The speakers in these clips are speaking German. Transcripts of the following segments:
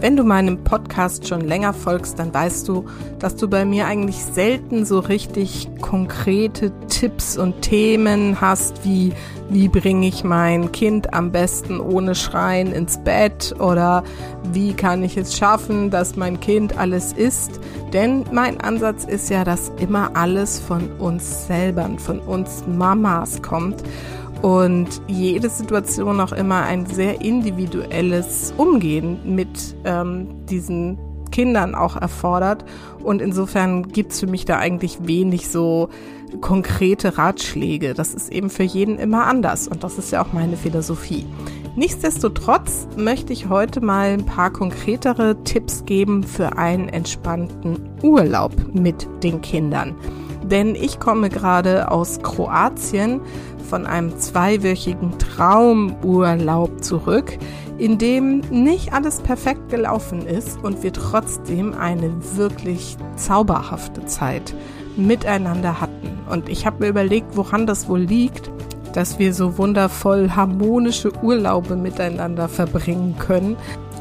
Wenn du meinem Podcast schon länger folgst, dann weißt du, dass du bei mir eigentlich selten so richtig konkrete Tipps und Themen hast, wie wie bringe ich mein Kind am besten ohne Schreien ins Bett oder wie kann ich es schaffen, dass mein Kind alles isst. Denn mein Ansatz ist ja, dass immer alles von uns selber, von uns Mamas kommt und jede Situation auch immer ein sehr individuelles Umgehen mit ähm, diesen Kindern auch erfordert. Und insofern gibt's für mich da eigentlich wenig so konkrete Ratschläge. Das ist eben für jeden immer anders und das ist ja auch meine Philosophie. Nichtsdestotrotz möchte ich heute mal ein paar konkretere Tipps geben für einen entspannten Urlaub mit den Kindern. Denn ich komme gerade aus Kroatien von einem zweiwöchigen Traumurlaub zurück, in dem nicht alles perfekt gelaufen ist und wir trotzdem eine wirklich zauberhafte Zeit miteinander hatten. Und ich habe mir überlegt, woran das wohl liegt, dass wir so wundervoll harmonische Urlaube miteinander verbringen können.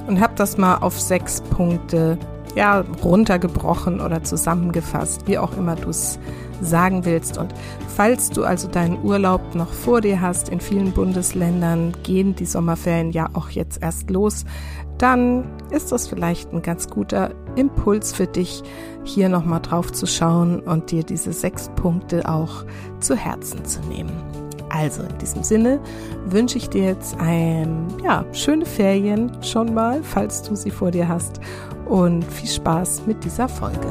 Und habe das mal auf sechs Punkte ja, runtergebrochen oder zusammengefasst, wie auch immer du es sagen willst. Und falls du also deinen Urlaub noch vor dir hast, in vielen Bundesländern gehen die Sommerferien ja auch jetzt erst los, dann ist das vielleicht ein ganz guter Impuls für dich, hier nochmal drauf zu schauen und dir diese sechs Punkte auch zu Herzen zu nehmen. Also in diesem Sinne wünsche ich dir jetzt ein, ja, schöne Ferien schon mal, falls du sie vor dir hast und viel Spaß mit dieser Folge.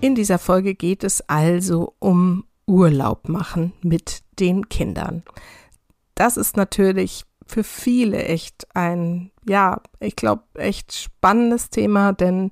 In dieser Folge geht es also um Urlaub machen mit den Kindern. Das ist natürlich für viele echt ein, ja, ich glaube, echt spannendes Thema, denn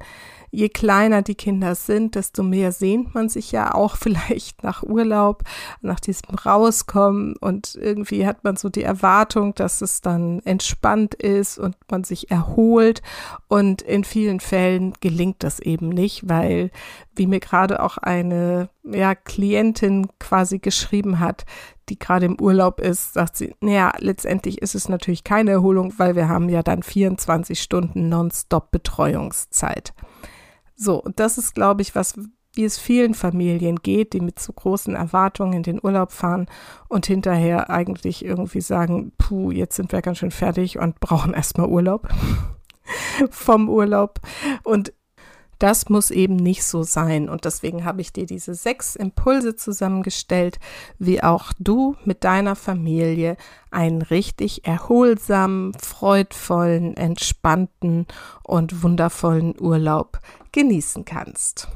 je kleiner die Kinder sind, desto mehr sehnt man sich ja auch vielleicht nach Urlaub, nach diesem Rauskommen und irgendwie hat man so die Erwartung, dass es dann entspannt ist und man sich erholt und in vielen Fällen gelingt das eben nicht, weil wie mir gerade auch eine ja, Klientin quasi geschrieben hat, die gerade im Urlaub ist, sagt sie, naja, letztendlich ist es natürlich keine Erholung, weil wir haben ja dann 24 Stunden Nonstop Betreuungszeit. So, und das ist, glaube ich, was, wie es vielen Familien geht, die mit zu großen Erwartungen in den Urlaub fahren und hinterher eigentlich irgendwie sagen, puh, jetzt sind wir ganz schön fertig und brauchen erstmal Urlaub vom Urlaub. Und das muss eben nicht so sein. Und deswegen habe ich dir diese sechs Impulse zusammengestellt, wie auch du mit deiner Familie einen richtig erholsamen, freudvollen, entspannten und wundervollen Urlaub genießen kannst.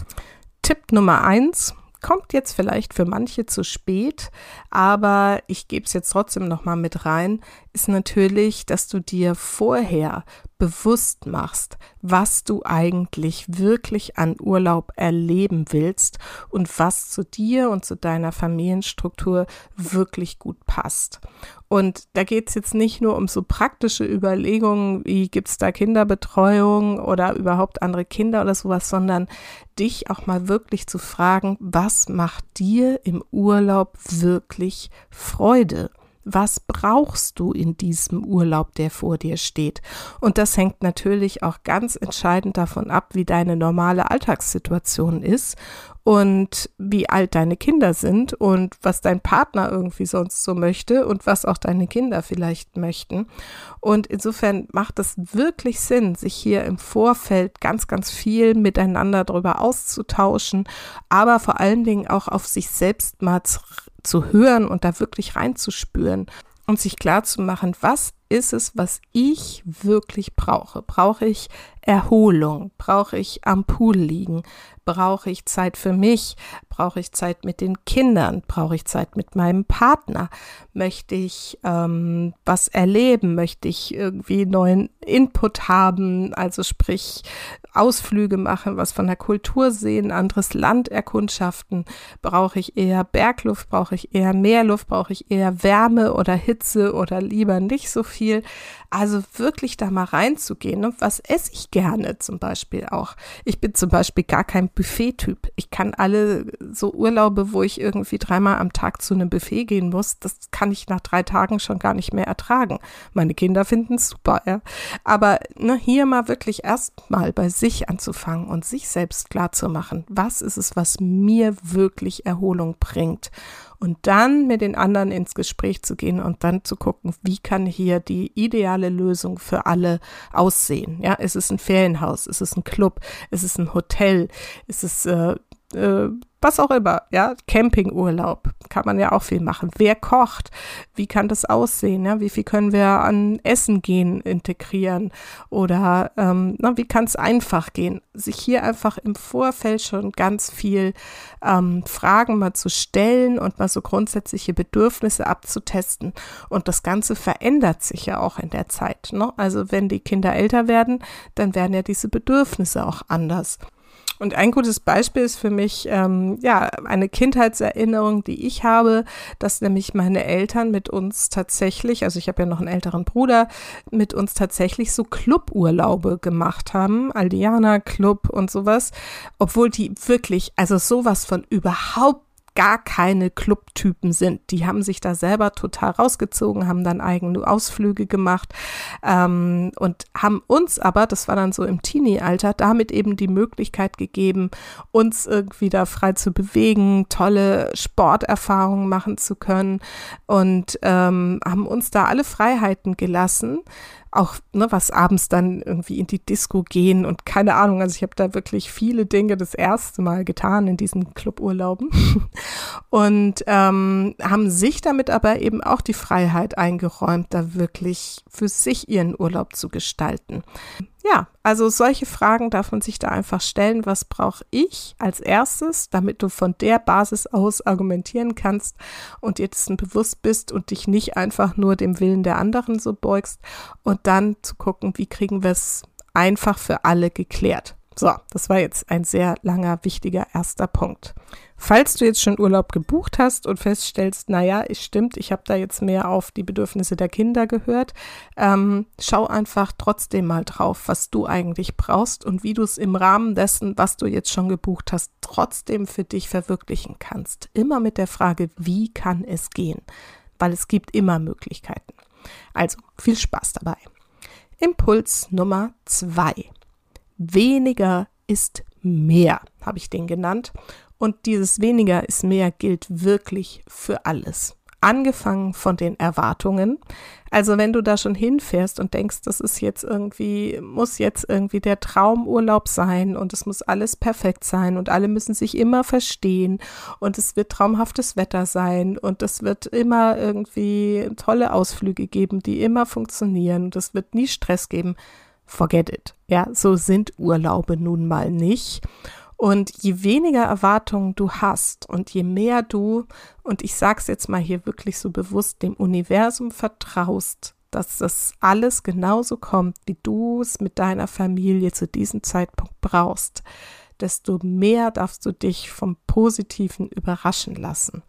Tipp Nummer eins kommt jetzt vielleicht für manche zu spät, aber ich gebe es jetzt trotzdem noch mal mit rein, ist natürlich, dass du dir vorher bewusst machst, was du eigentlich wirklich an Urlaub erleben willst und was zu dir und zu deiner Familienstruktur wirklich gut passt. Und da geht es jetzt nicht nur um so praktische Überlegungen, wie gibt es da Kinderbetreuung oder überhaupt andere Kinder oder sowas, sondern dich auch mal wirklich zu fragen, was macht dir im Urlaub wirklich Freude? Was brauchst du in diesem Urlaub, der vor dir steht? Und das hängt natürlich auch ganz entscheidend davon ab, wie deine normale Alltagssituation ist und wie alt deine Kinder sind und was dein Partner irgendwie sonst so möchte und was auch deine Kinder vielleicht möchten. Und insofern macht es wirklich Sinn, sich hier im Vorfeld ganz, ganz viel miteinander darüber auszutauschen, aber vor allen Dingen auch auf sich selbst mal zu hören und da wirklich reinzuspüren und sich klar zu machen, was ist es, was ich wirklich brauche? Brauche ich Erholung? Brauche ich am Pool liegen? Brauche ich Zeit für mich? Brauche ich Zeit mit den Kindern? Brauche ich Zeit mit meinem Partner? Möchte ich ähm, was erleben? Möchte ich irgendwie neuen Input haben? Also sprich Ausflüge machen, was von der Kultur sehen, anderes Land erkundschaften? Brauche ich eher Bergluft? Brauche ich eher Meerluft? Brauche ich eher Wärme oder Hitze oder lieber nicht so viel? Also wirklich da mal reinzugehen. Ne? Was esse ich gerne zum Beispiel auch? Ich bin zum Beispiel gar kein Buffet-Typ. Ich kann alle so Urlaube, wo ich irgendwie dreimal am Tag zu einem Buffet gehen muss, das kann ich nach drei Tagen schon gar nicht mehr ertragen. Meine Kinder finden es super, ja. Aber ne, hier mal wirklich erstmal bei sich anzufangen und sich selbst klar zu machen, was ist es, was mir wirklich Erholung bringt und dann mit den anderen ins Gespräch zu gehen und dann zu gucken, wie kann hier die ideale Lösung für alle aussehen. Ja, ist es ein Ferienhaus, ist es ein Club, ist es ein Hotel, ist es äh, äh, was auch immer, ja, Campingurlaub, kann man ja auch viel machen. Wer kocht? Wie kann das aussehen? Ja? Wie viel können wir an Essen gehen integrieren? Oder ähm, na, wie kann es einfach gehen? Sich hier einfach im Vorfeld schon ganz viel ähm, Fragen mal zu stellen und mal so grundsätzliche Bedürfnisse abzutesten. Und das Ganze verändert sich ja auch in der Zeit. Ne? Also wenn die Kinder älter werden, dann werden ja diese Bedürfnisse auch anders. Und ein gutes Beispiel ist für mich, ähm, ja, eine Kindheitserinnerung, die ich habe, dass nämlich meine Eltern mit uns tatsächlich, also ich habe ja noch einen älteren Bruder, mit uns tatsächlich so Cluburlaube gemacht haben, Aldiana Club und sowas, obwohl die wirklich, also sowas von überhaupt gar keine Clubtypen sind. Die haben sich da selber total rausgezogen, haben dann eigene Ausflüge gemacht ähm, und haben uns aber, das war dann so im Teenie-Alter, damit eben die Möglichkeit gegeben, uns irgendwie da frei zu bewegen, tolle Sporterfahrungen machen zu können und ähm, haben uns da alle Freiheiten gelassen auch ne, was abends dann irgendwie in die Disco gehen und keine Ahnung. Also ich habe da wirklich viele Dinge das erste Mal getan in diesen Cluburlauben und ähm, haben sich damit aber eben auch die Freiheit eingeräumt, da wirklich für sich ihren Urlaub zu gestalten ja, also solche Fragen darf man sich da einfach stellen. Was brauche ich als erstes, damit du von der Basis aus argumentieren kannst und dir dessen bewusst bist und dich nicht einfach nur dem Willen der anderen so beugst und dann zu gucken, wie kriegen wir es einfach für alle geklärt. So, das war jetzt ein sehr langer, wichtiger erster Punkt. Falls du jetzt schon Urlaub gebucht hast und feststellst, naja, es stimmt, ich habe da jetzt mehr auf die Bedürfnisse der Kinder gehört, ähm, schau einfach trotzdem mal drauf, was du eigentlich brauchst und wie du es im Rahmen dessen, was du jetzt schon gebucht hast, trotzdem für dich verwirklichen kannst. Immer mit der Frage, wie kann es gehen? Weil es gibt immer Möglichkeiten. Also viel Spaß dabei. Impuls Nummer zwei. Weniger ist mehr, habe ich den genannt. Und dieses weniger ist mehr gilt wirklich für alles. Angefangen von den Erwartungen. Also wenn du da schon hinfährst und denkst, das ist jetzt irgendwie, muss jetzt irgendwie der Traumurlaub sein und es muss alles perfekt sein und alle müssen sich immer verstehen und es wird traumhaftes Wetter sein und es wird immer irgendwie tolle Ausflüge geben, die immer funktionieren und es wird nie Stress geben. Forget it. Ja, so sind Urlaube nun mal nicht. Und je weniger Erwartungen du hast und je mehr du, und ich sag's jetzt mal hier wirklich so bewusst, dem Universum vertraust, dass das alles genauso kommt, wie du es mit deiner Familie zu diesem Zeitpunkt brauchst, desto mehr darfst du dich vom Positiven überraschen lassen.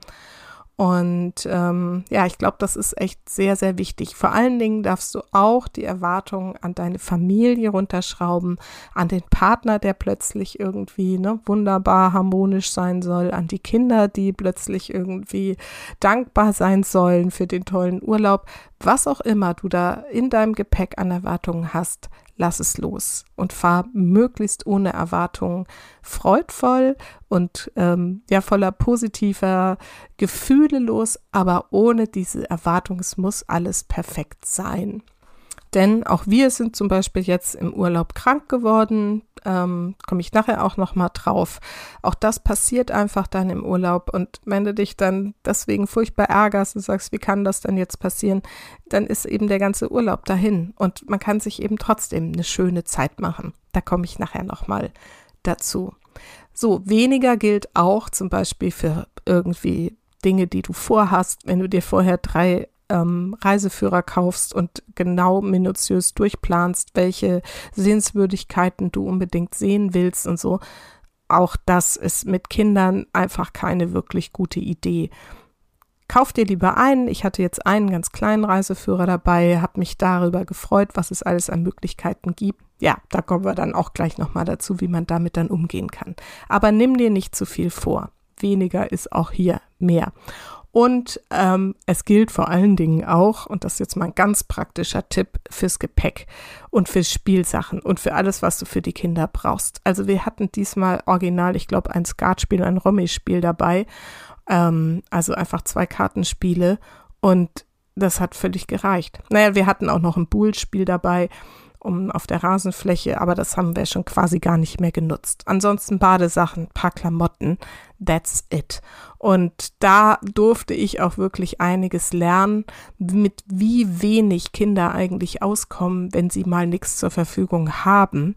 Und ähm, ja, ich glaube, das ist echt sehr, sehr wichtig. Vor allen Dingen darfst du auch die Erwartungen an deine Familie runterschrauben, an den Partner, der plötzlich irgendwie ne, wunderbar harmonisch sein soll, an die Kinder, die plötzlich irgendwie dankbar sein sollen für den tollen Urlaub. Was auch immer du da in deinem Gepäck an Erwartungen hast, lass es los und fahr möglichst ohne Erwartungen freudvoll und ähm, ja voller positiver Gefühle los, aber ohne diese Erwartung, es muss alles perfekt sein. Denn auch wir sind zum Beispiel jetzt im Urlaub krank geworden. Ähm, komme ich nachher auch noch mal drauf. Auch das passiert einfach dann im Urlaub und wenn du dich dann deswegen furchtbar ärgerst und sagst, wie kann das denn jetzt passieren, dann ist eben der ganze Urlaub dahin und man kann sich eben trotzdem eine schöne Zeit machen. Da komme ich nachher noch mal dazu. So, weniger gilt auch zum Beispiel für irgendwie Dinge, die du vorhast, wenn du dir vorher drei ähm, Reiseführer kaufst und genau minutiös durchplanst, welche Sehenswürdigkeiten du unbedingt sehen willst und so. Auch das ist mit Kindern einfach keine wirklich gute Idee. Kauf dir lieber einen. Ich hatte jetzt einen ganz kleinen Reiseführer dabei, habe mich darüber gefreut, was es alles an Möglichkeiten gibt. Ja, da kommen wir dann auch gleich nochmal dazu, wie man damit dann umgehen kann. Aber nimm dir nicht zu viel vor. Weniger ist auch hier mehr. Und ähm, es gilt vor allen Dingen auch, und das ist jetzt mal ein ganz praktischer Tipp fürs Gepäck und für Spielsachen und für alles, was du für die Kinder brauchst. Also wir hatten diesmal original, ich glaube, ein Skatspiel, ein Romy-Spiel dabei. Ähm, also einfach zwei Kartenspiele und das hat völlig gereicht. Naja, wir hatten auch noch ein Bullspiel dabei um auf der Rasenfläche, aber das haben wir schon quasi gar nicht mehr genutzt. Ansonsten Badesachen, paar Klamotten, that's it. Und da durfte ich auch wirklich einiges lernen, mit wie wenig Kinder eigentlich auskommen, wenn sie mal nichts zur Verfügung haben.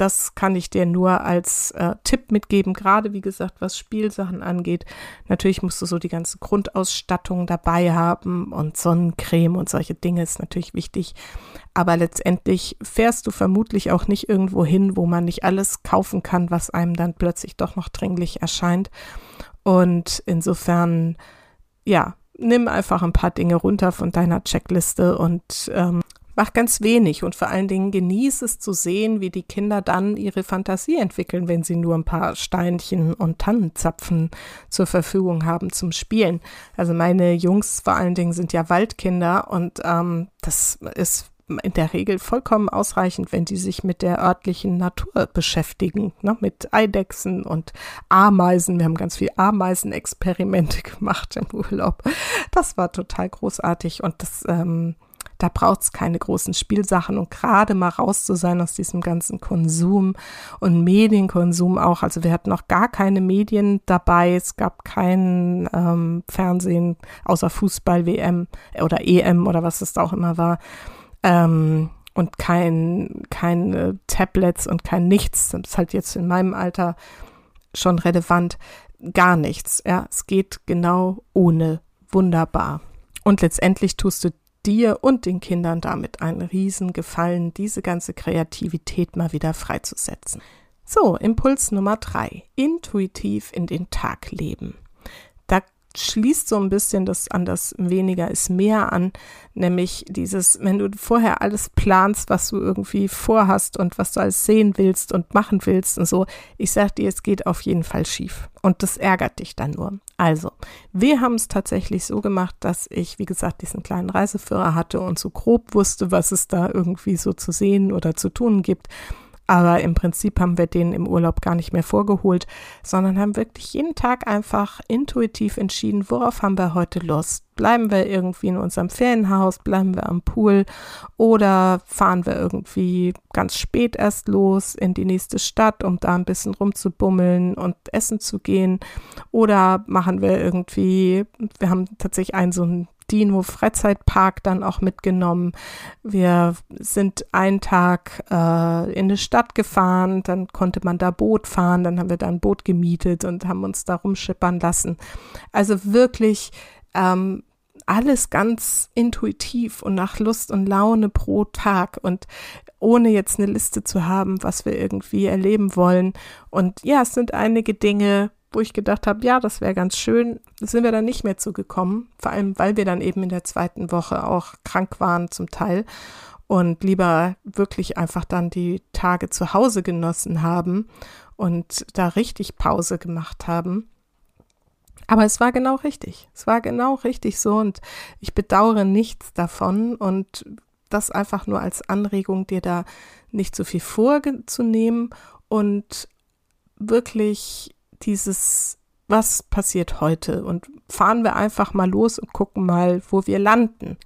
Das kann ich dir nur als äh, Tipp mitgeben, gerade wie gesagt, was Spielsachen angeht. Natürlich musst du so die ganze Grundausstattung dabei haben und Sonnencreme und solche Dinge ist natürlich wichtig. Aber letztendlich fährst du vermutlich auch nicht irgendwo hin, wo man nicht alles kaufen kann, was einem dann plötzlich doch noch dringlich erscheint. Und insofern, ja, nimm einfach ein paar Dinge runter von deiner Checkliste und ähm, mach ganz wenig und vor allen Dingen genieß es zu sehen, wie die Kinder dann ihre Fantasie entwickeln, wenn sie nur ein paar Steinchen und Tannenzapfen zur Verfügung haben zum Spielen. Also meine Jungs vor allen Dingen sind ja Waldkinder und ähm, das ist in der Regel vollkommen ausreichend, wenn die sich mit der örtlichen Natur beschäftigen, ne? mit Eidechsen und Ameisen. Wir haben ganz viel Ameisenexperimente gemacht im Urlaub. Das war total großartig und das, ähm, da braucht es keine großen Spielsachen und gerade mal raus zu sein aus diesem ganzen Konsum und Medienkonsum auch. Also wir hatten noch gar keine Medien dabei. Es gab kein ähm, Fernsehen außer Fußball, WM oder EM oder was es da auch immer war ähm, und kein, keine Tablets und kein Nichts. Das ist halt jetzt in meinem Alter schon relevant. Gar nichts. Ja, es geht genau ohne. Wunderbar. Und letztendlich tust du dir und den Kindern damit einen riesen Gefallen, diese ganze Kreativität mal wieder freizusetzen. So, Impuls Nummer drei. Intuitiv in den Tag leben schließt so ein bisschen das an das weniger ist mehr an, nämlich dieses, wenn du vorher alles planst, was du irgendwie vorhast und was du alles sehen willst und machen willst und so, ich sag dir, es geht auf jeden Fall schief und das ärgert dich dann nur. Also, wir haben es tatsächlich so gemacht, dass ich, wie gesagt, diesen kleinen Reiseführer hatte und so grob wusste, was es da irgendwie so zu sehen oder zu tun gibt aber im Prinzip haben wir den im Urlaub gar nicht mehr vorgeholt, sondern haben wirklich jeden Tag einfach intuitiv entschieden, worauf haben wir heute Lust? Bleiben wir irgendwie in unserem Ferienhaus, bleiben wir am Pool oder fahren wir irgendwie ganz spät erst los in die nächste Stadt, um da ein bisschen rumzubummeln und essen zu gehen oder machen wir irgendwie, wir haben tatsächlich einen so einen Dino Freizeitpark dann auch mitgenommen. Wir sind einen Tag äh, in eine Stadt gefahren, dann konnte man da Boot fahren, dann haben wir da ein Boot gemietet und haben uns da rumschippern lassen. Also wirklich ähm, alles ganz intuitiv und nach Lust und Laune pro Tag und ohne jetzt eine Liste zu haben, was wir irgendwie erleben wollen. Und ja, es sind einige Dinge, wo ich gedacht habe, ja, das wäre ganz schön, sind wir dann nicht mehr zugekommen. Vor allem, weil wir dann eben in der zweiten Woche auch krank waren zum Teil und lieber wirklich einfach dann die Tage zu Hause genossen haben und da richtig Pause gemacht haben. Aber es war genau richtig. Es war genau richtig so und ich bedauere nichts davon und das einfach nur als Anregung, dir da nicht so viel vorzunehmen und wirklich dieses, was passiert heute und fahren wir einfach mal los und gucken mal, wo wir landen.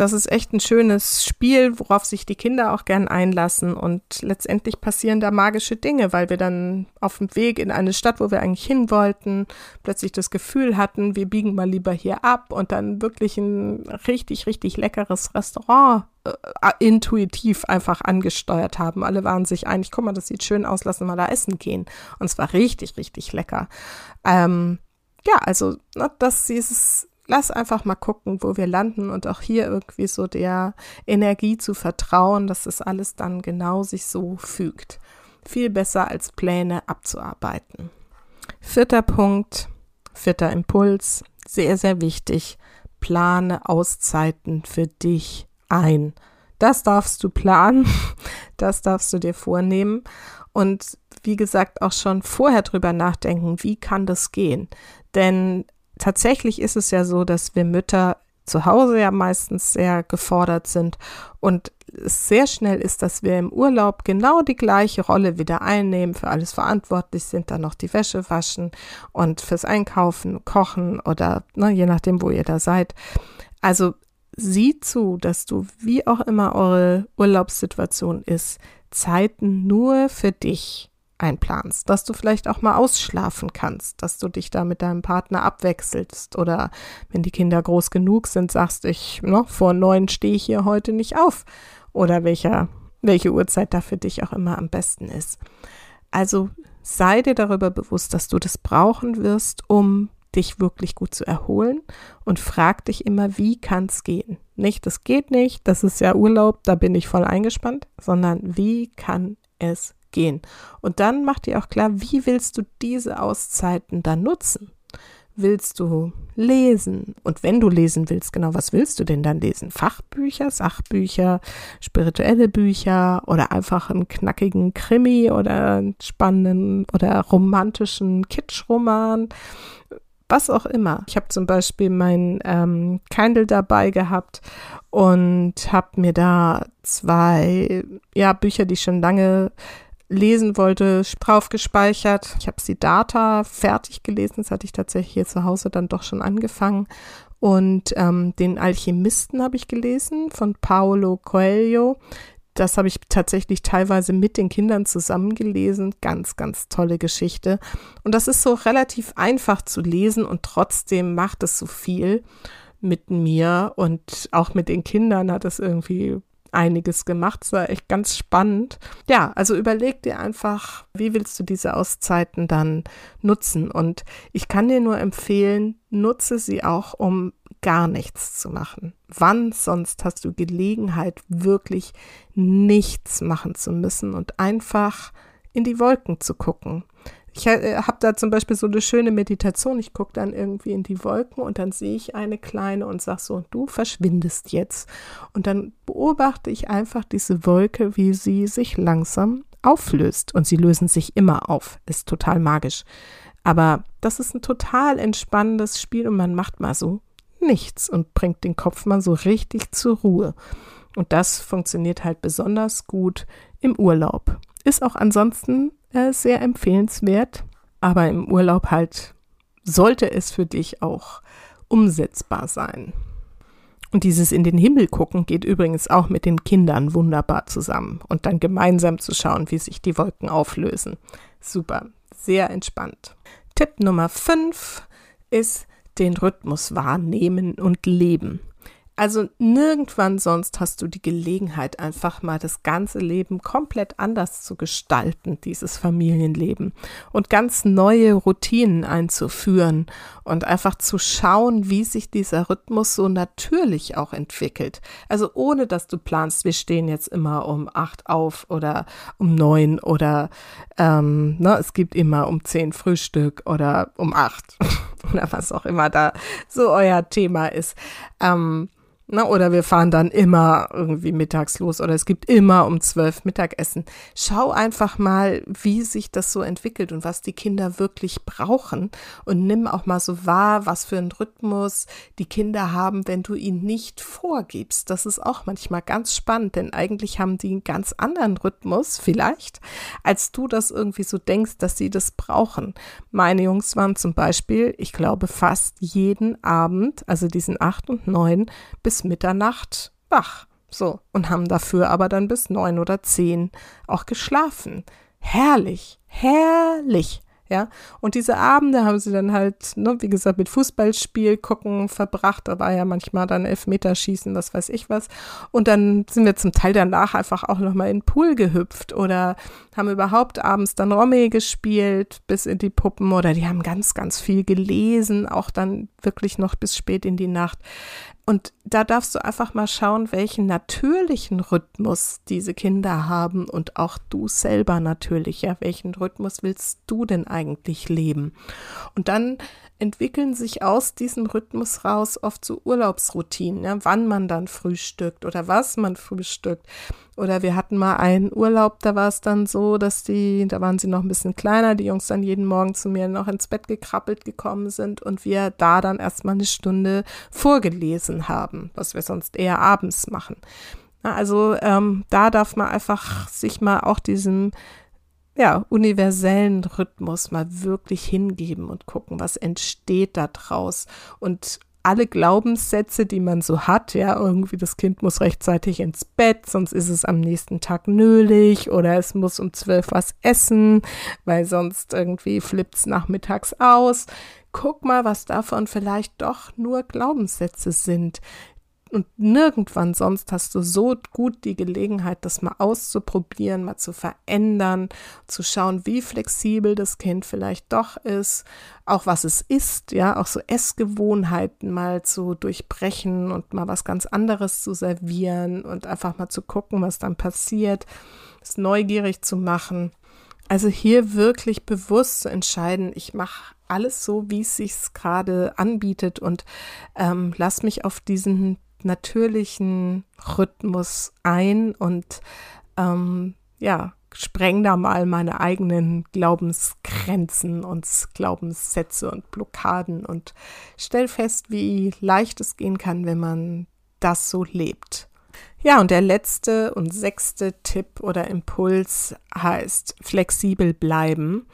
das ist echt ein schönes Spiel, worauf sich die Kinder auch gern einlassen. Und letztendlich passieren da magische Dinge, weil wir dann auf dem Weg in eine Stadt, wo wir eigentlich hin wollten, plötzlich das Gefühl hatten, wir biegen mal lieber hier ab und dann wirklich ein richtig, richtig leckeres Restaurant äh, intuitiv einfach angesteuert haben. Alle waren sich einig, guck mal, das sieht schön aus, lassen wir da essen gehen. Und es war richtig, richtig lecker. Ähm, ja, also na, das dieses lass einfach mal gucken, wo wir landen und auch hier irgendwie so der Energie zu vertrauen, dass das alles dann genau sich so fügt. Viel besser als Pläne abzuarbeiten. Vierter Punkt, vierter Impuls, sehr, sehr wichtig. Plane Auszeiten für dich ein. Das darfst du planen, das darfst du dir vornehmen und wie gesagt auch schon vorher drüber nachdenken, wie kann das gehen? Denn tatsächlich ist es ja so, dass wir Mütter zu Hause ja meistens sehr gefordert sind und es sehr schnell ist, dass wir im Urlaub genau die gleiche Rolle wieder einnehmen, für alles verantwortlich sind, dann noch die Wäsche waschen und fürs Einkaufen, Kochen oder ne, je nachdem, wo ihr da seid. Also sieh zu, dass du, wie auch immer eure Urlaubssituation ist, Zeiten nur für dich einplanst, dass du vielleicht auch mal ausschlafen kannst, dass du dich da mit deinem Partner abwechselst oder wenn die Kinder groß genug sind, sagst ich, noch vor neun stehe ich hier heute nicht auf oder welcher, welche Uhrzeit da für dich auch immer am besten ist. Also sei dir darüber bewusst, dass du das brauchen wirst, um dich wirklich gut zu erholen und frag dich immer, wie kann es gehen? Nicht, das geht nicht, das ist ja Urlaub, da bin ich voll eingespannt, sondern wie kann es gehen. Und dann macht dir auch klar, wie willst du diese Auszeiten dann nutzen? Willst du lesen? Und wenn du lesen willst, genau, was willst du denn dann lesen? Fachbücher, Sachbücher, spirituelle Bücher oder einfach einen knackigen Krimi oder einen spannenden oder romantischen Kitschroman? Was auch immer. Ich habe zum Beispiel mein ähm, Kindle dabei gehabt und habe mir da zwei ja, Bücher, die ich schon lange lesen wollte, drauf gespeichert. Ich habe die Data fertig gelesen, das hatte ich tatsächlich hier zu Hause dann doch schon angefangen. Und ähm, den Alchemisten habe ich gelesen von Paolo Coelho. Das habe ich tatsächlich teilweise mit den Kindern zusammengelesen. Ganz, ganz tolle Geschichte. Und das ist so relativ einfach zu lesen und trotzdem macht es so viel mit mir und auch mit den Kindern hat es irgendwie einiges gemacht. Es war echt ganz spannend. Ja, also überleg dir einfach, wie willst du diese Auszeiten dann nutzen? Und ich kann dir nur empfehlen, nutze sie auch, um gar nichts zu machen. Wann sonst hast du Gelegenheit, wirklich nichts machen zu müssen und einfach in die Wolken zu gucken? Ich äh, habe da zum Beispiel so eine schöne Meditation. Ich gucke dann irgendwie in die Wolken und dann sehe ich eine kleine und sage so, du verschwindest jetzt. Und dann beobachte ich einfach diese Wolke, wie sie sich langsam auflöst. Und sie lösen sich immer auf. Ist total magisch. Aber das ist ein total entspannendes Spiel und man macht mal so nichts und bringt den Kopf mal so richtig zur Ruhe. Und das funktioniert halt besonders gut im Urlaub. Ist auch ansonsten äh, sehr empfehlenswert, aber im Urlaub halt sollte es für dich auch umsetzbar sein. Und dieses in den Himmel gucken geht übrigens auch mit den Kindern wunderbar zusammen und dann gemeinsam zu schauen, wie sich die Wolken auflösen. Super, sehr entspannt. Tipp Nummer 5 ist den Rhythmus wahrnehmen und leben. Also nirgendwann sonst hast du die Gelegenheit, einfach mal das ganze Leben komplett anders zu gestalten, dieses Familienleben und ganz neue Routinen einzuführen und einfach zu schauen, wie sich dieser Rhythmus so natürlich auch entwickelt. Also ohne dass du planst, wir stehen jetzt immer um acht auf oder um neun oder ähm, ne, es gibt immer um zehn Frühstück oder um acht oder was auch immer da so euer Thema ist. Ähm, na, oder wir fahren dann immer irgendwie mittags los oder es gibt immer um zwölf Mittagessen. Schau einfach mal, wie sich das so entwickelt und was die Kinder wirklich brauchen und nimm auch mal so wahr, was für einen Rhythmus die Kinder haben, wenn du ihn nicht vorgibst. Das ist auch manchmal ganz spannend, denn eigentlich haben die einen ganz anderen Rhythmus vielleicht, als du das irgendwie so denkst, dass sie das brauchen. Meine Jungs waren zum Beispiel, ich glaube, fast jeden Abend, also diesen acht und neun bis Mitternacht wach. So, und haben dafür aber dann bis neun oder zehn auch geschlafen. Herrlich, herrlich. Ja, und diese Abende haben sie dann halt, ne, wie gesagt, mit Fußballspiel gucken verbracht. Da war ja manchmal dann Elfmeterschießen, was weiß ich was. Und dann sind wir zum Teil danach einfach auch nochmal in den Pool gehüpft oder haben überhaupt abends dann Romme gespielt bis in die Puppen oder die haben ganz, ganz viel gelesen, auch dann wirklich noch bis spät in die Nacht. Und da darfst du einfach mal schauen, welchen natürlichen Rhythmus diese Kinder haben und auch du selber natürlich. Ja, welchen Rhythmus willst du denn eigentlich leben? Und dann entwickeln sich aus diesem Rhythmus raus oft so Urlaubsroutinen, ja, wann man dann frühstückt oder was man frühstückt. Oder wir hatten mal einen Urlaub, da war es dann so, dass die, da waren sie noch ein bisschen kleiner, die Jungs dann jeden Morgen zu mir noch ins Bett gekrabbelt gekommen sind und wir da dann erstmal eine Stunde vorgelesen haben, was wir sonst eher abends machen. Also ähm, da darf man einfach sich mal auch diesem ja, universellen Rhythmus mal wirklich hingeben und gucken, was entsteht da draus. Und alle Glaubenssätze, die man so hat, ja, irgendwie das Kind muss rechtzeitig ins Bett, sonst ist es am nächsten Tag nölig oder es muss um zwölf was essen, weil sonst irgendwie flippt es nachmittags aus. Guck mal, was davon vielleicht doch nur Glaubenssätze sind, und nirgendwann sonst hast du so gut die Gelegenheit, das mal auszuprobieren, mal zu verändern, zu schauen, wie flexibel das Kind vielleicht doch ist, auch was es ist, ja, auch so Essgewohnheiten mal zu durchbrechen und mal was ganz anderes zu servieren und einfach mal zu gucken, was dann passiert, es neugierig zu machen. Also hier wirklich bewusst zu entscheiden, ich mache alles so, wie es sich gerade anbietet und ähm, lass mich auf diesen natürlichen Rhythmus ein und ähm, ja, spreng da mal meine eigenen Glaubensgrenzen und Glaubenssätze und Blockaden und stell fest, wie leicht es gehen kann, wenn man das so lebt. Ja, und der letzte und sechste Tipp oder Impuls heißt flexibel bleiben.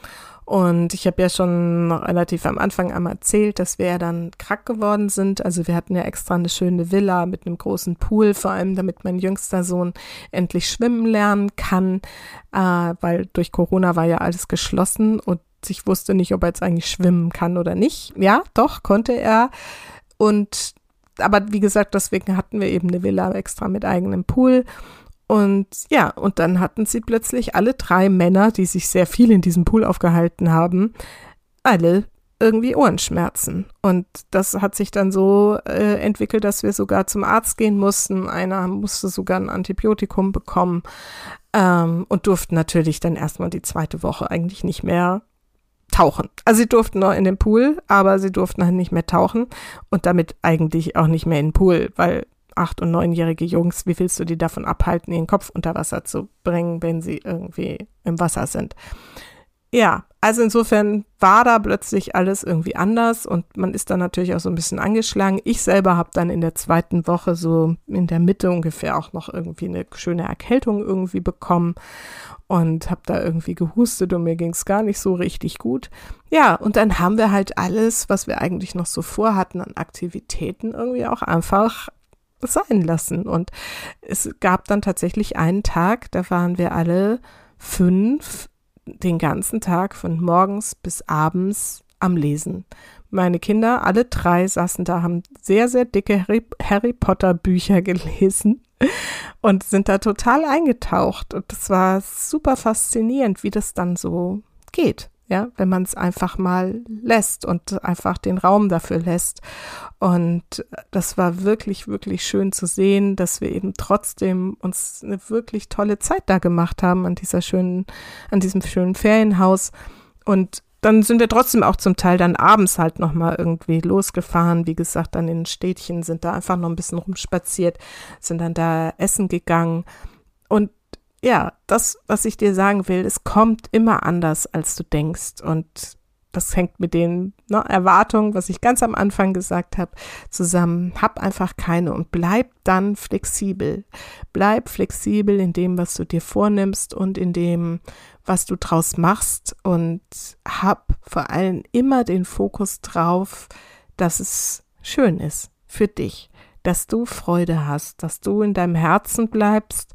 Und ich habe ja schon relativ am Anfang einmal erzählt, dass wir ja dann krank geworden sind. Also wir hatten ja extra eine schöne Villa mit einem großen Pool, vor allem damit mein jüngster Sohn endlich schwimmen lernen kann, äh, weil durch Corona war ja alles geschlossen und ich wusste nicht, ob er jetzt eigentlich schwimmen kann oder nicht. Ja, doch, konnte er. Und aber wie gesagt, deswegen hatten wir eben eine Villa extra mit eigenem Pool. Und ja, und dann hatten sie plötzlich alle drei Männer, die sich sehr viel in diesem Pool aufgehalten haben, alle irgendwie Ohrenschmerzen. Und das hat sich dann so äh, entwickelt, dass wir sogar zum Arzt gehen mussten. Einer musste sogar ein Antibiotikum bekommen ähm, und durften natürlich dann erstmal die zweite Woche eigentlich nicht mehr tauchen. Also sie durften noch in den Pool, aber sie durften halt nicht mehr tauchen und damit eigentlich auch nicht mehr in den Pool, weil acht- und neunjährige Jungs, wie willst du die davon abhalten, ihren Kopf unter Wasser zu bringen, wenn sie irgendwie im Wasser sind? Ja, also insofern war da plötzlich alles irgendwie anders und man ist dann natürlich auch so ein bisschen angeschlagen. Ich selber habe dann in der zweiten Woche so in der Mitte ungefähr auch noch irgendwie eine schöne Erkältung irgendwie bekommen und habe da irgendwie gehustet und mir ging es gar nicht so richtig gut. Ja, und dann haben wir halt alles, was wir eigentlich noch so vorhatten an Aktivitäten irgendwie auch einfach sein lassen. Und es gab dann tatsächlich einen Tag, da waren wir alle fünf den ganzen Tag von morgens bis abends am Lesen. Meine Kinder, alle drei, saßen da, haben sehr, sehr dicke Harry, Harry Potter Bücher gelesen und sind da total eingetaucht. Und das war super faszinierend, wie das dann so geht ja, wenn man es einfach mal lässt und einfach den Raum dafür lässt. Und das war wirklich, wirklich schön zu sehen, dass wir eben trotzdem uns eine wirklich tolle Zeit da gemacht haben an dieser schönen, an diesem schönen Ferienhaus. Und dann sind wir trotzdem auch zum Teil dann abends halt nochmal irgendwie losgefahren. Wie gesagt, dann in den Städtchen sind da einfach noch ein bisschen rumspaziert, sind dann da essen gegangen. Und ja, das, was ich dir sagen will, es kommt immer anders, als du denkst. Und das hängt mit den ne, Erwartungen, was ich ganz am Anfang gesagt habe, zusammen. Hab einfach keine und bleib dann flexibel. Bleib flexibel in dem, was du dir vornimmst und in dem, was du draus machst. Und hab vor allem immer den Fokus drauf, dass es schön ist für dich dass du Freude hast, dass du in deinem Herzen bleibst,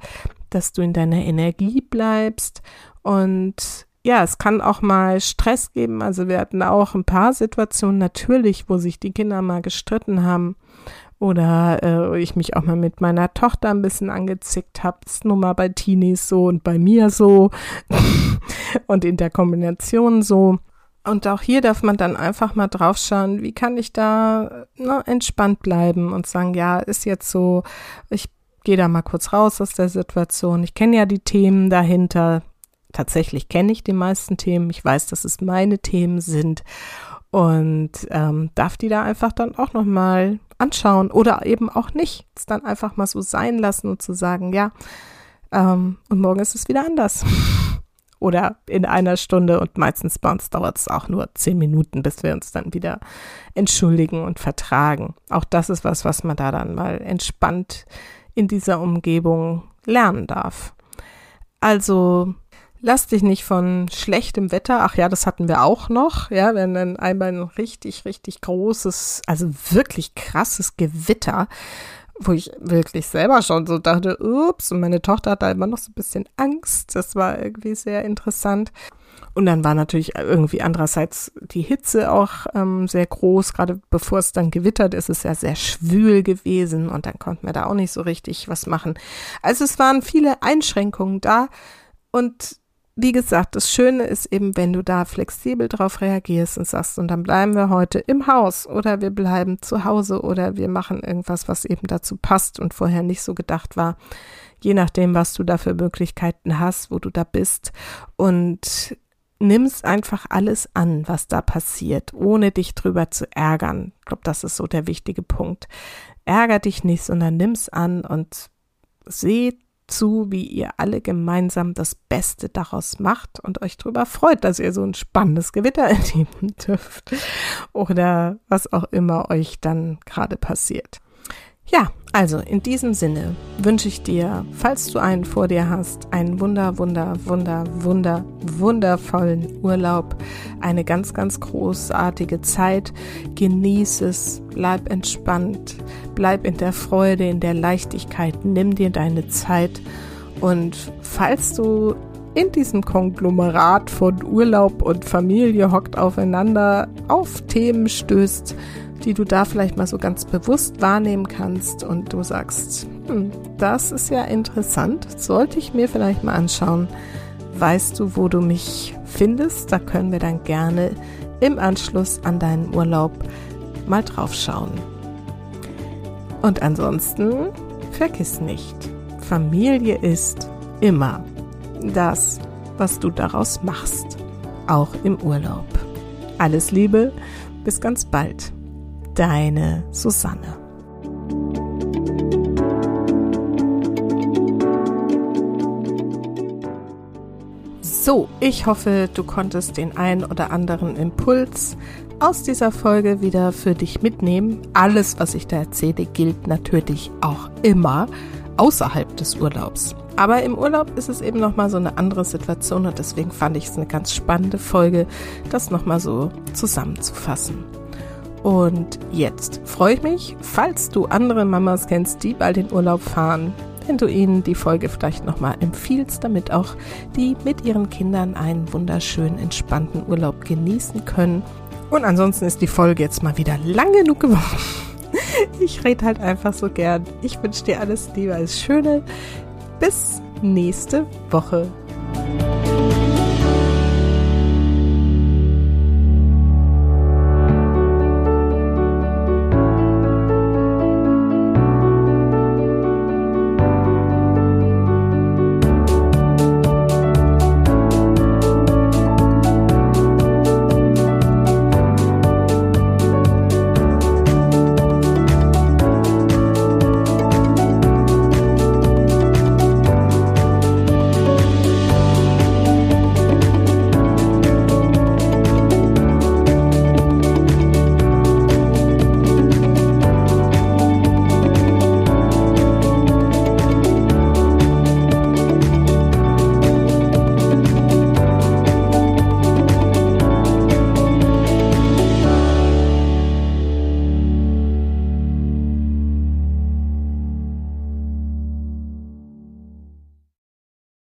dass du in deiner Energie bleibst und ja, es kann auch mal Stress geben. Also wir hatten auch ein paar Situationen natürlich, wo sich die Kinder mal gestritten haben oder äh, ich mich auch mal mit meiner Tochter ein bisschen angezickt habe. Das ist nun mal bei Teenies so und bei mir so und in der Kombination so. Und auch hier darf man dann einfach mal drauf schauen, wie kann ich da ne, entspannt bleiben und sagen, ja, ist jetzt so, ich gehe da mal kurz raus aus der Situation. Ich kenne ja die Themen dahinter. Tatsächlich kenne ich die meisten Themen. Ich weiß, dass es meine Themen sind und ähm, darf die da einfach dann auch noch mal anschauen oder eben auch nicht. Es dann einfach mal so sein lassen und zu sagen, ja, ähm, und morgen ist es wieder anders. oder in einer Stunde und meistens bei uns dauert es auch nur zehn Minuten, bis wir uns dann wieder entschuldigen und vertragen. Auch das ist was, was man da dann mal entspannt in dieser Umgebung lernen darf. Also Lass dich nicht von schlechtem Wetter, ach ja, das hatten wir auch noch, ja, wenn dann einmal ein richtig, richtig großes, also wirklich krasses Gewitter, wo ich wirklich selber schon so dachte, ups, und meine Tochter hat da immer noch so ein bisschen Angst. Das war irgendwie sehr interessant. Und dann war natürlich irgendwie andererseits die Hitze auch ähm, sehr groß, gerade bevor es dann gewittert ist, ist es ja sehr schwül gewesen und dann konnten wir da auch nicht so richtig was machen. Also es waren viele Einschränkungen da. Und wie gesagt, das Schöne ist eben, wenn du da flexibel drauf reagierst und sagst, und dann bleiben wir heute im Haus oder wir bleiben zu Hause oder wir machen irgendwas, was eben dazu passt und vorher nicht so gedacht war, je nachdem, was du da für Möglichkeiten hast, wo du da bist. Und nimmst einfach alles an, was da passiert, ohne dich drüber zu ärgern. Ich glaube, das ist so der wichtige Punkt. Ärger dich nicht, sondern nimm's an und seh zu, wie ihr alle gemeinsam das Beste daraus macht und euch darüber freut, dass ihr so ein spannendes Gewitter erleben dürft oder was auch immer euch dann gerade passiert. Ja, also in diesem Sinne wünsche ich dir, falls du einen vor dir hast, einen wunder, wunder, wunder, wunder, wundervollen Urlaub, eine ganz, ganz großartige Zeit. Genieß es, bleib entspannt, bleib in der Freude, in der Leichtigkeit, nimm dir deine Zeit und falls du in diesem Konglomerat von Urlaub und Familie hockt aufeinander auf Themen stößt, die du da vielleicht mal so ganz bewusst wahrnehmen kannst und du sagst, hm, das ist ja interessant, sollte ich mir vielleicht mal anschauen. Weißt du, wo du mich findest? Da können wir dann gerne im Anschluss an deinen Urlaub mal drauf schauen. Und ansonsten vergiss nicht, Familie ist immer das, was du daraus machst, auch im Urlaub. Alles Liebe, bis ganz bald deine Susanne. So, ich hoffe, du konntest den ein oder anderen Impuls aus dieser Folge wieder für dich mitnehmen. Alles, was ich da erzähle, gilt natürlich auch immer außerhalb des Urlaubs. Aber im Urlaub ist es eben nochmal so eine andere Situation und deswegen fand ich es eine ganz spannende Folge, das nochmal so zusammenzufassen. Und jetzt freue ich mich, falls du andere Mamas kennst, die bald in Urlaub fahren, wenn du ihnen die Folge vielleicht nochmal empfiehlst, damit auch die mit ihren Kindern einen wunderschönen, entspannten Urlaub genießen können. Und ansonsten ist die Folge jetzt mal wieder lang genug geworden. Ich rede halt einfach so gern. Ich wünsche dir alles Liebe, alles Schöne. Bis nächste Woche.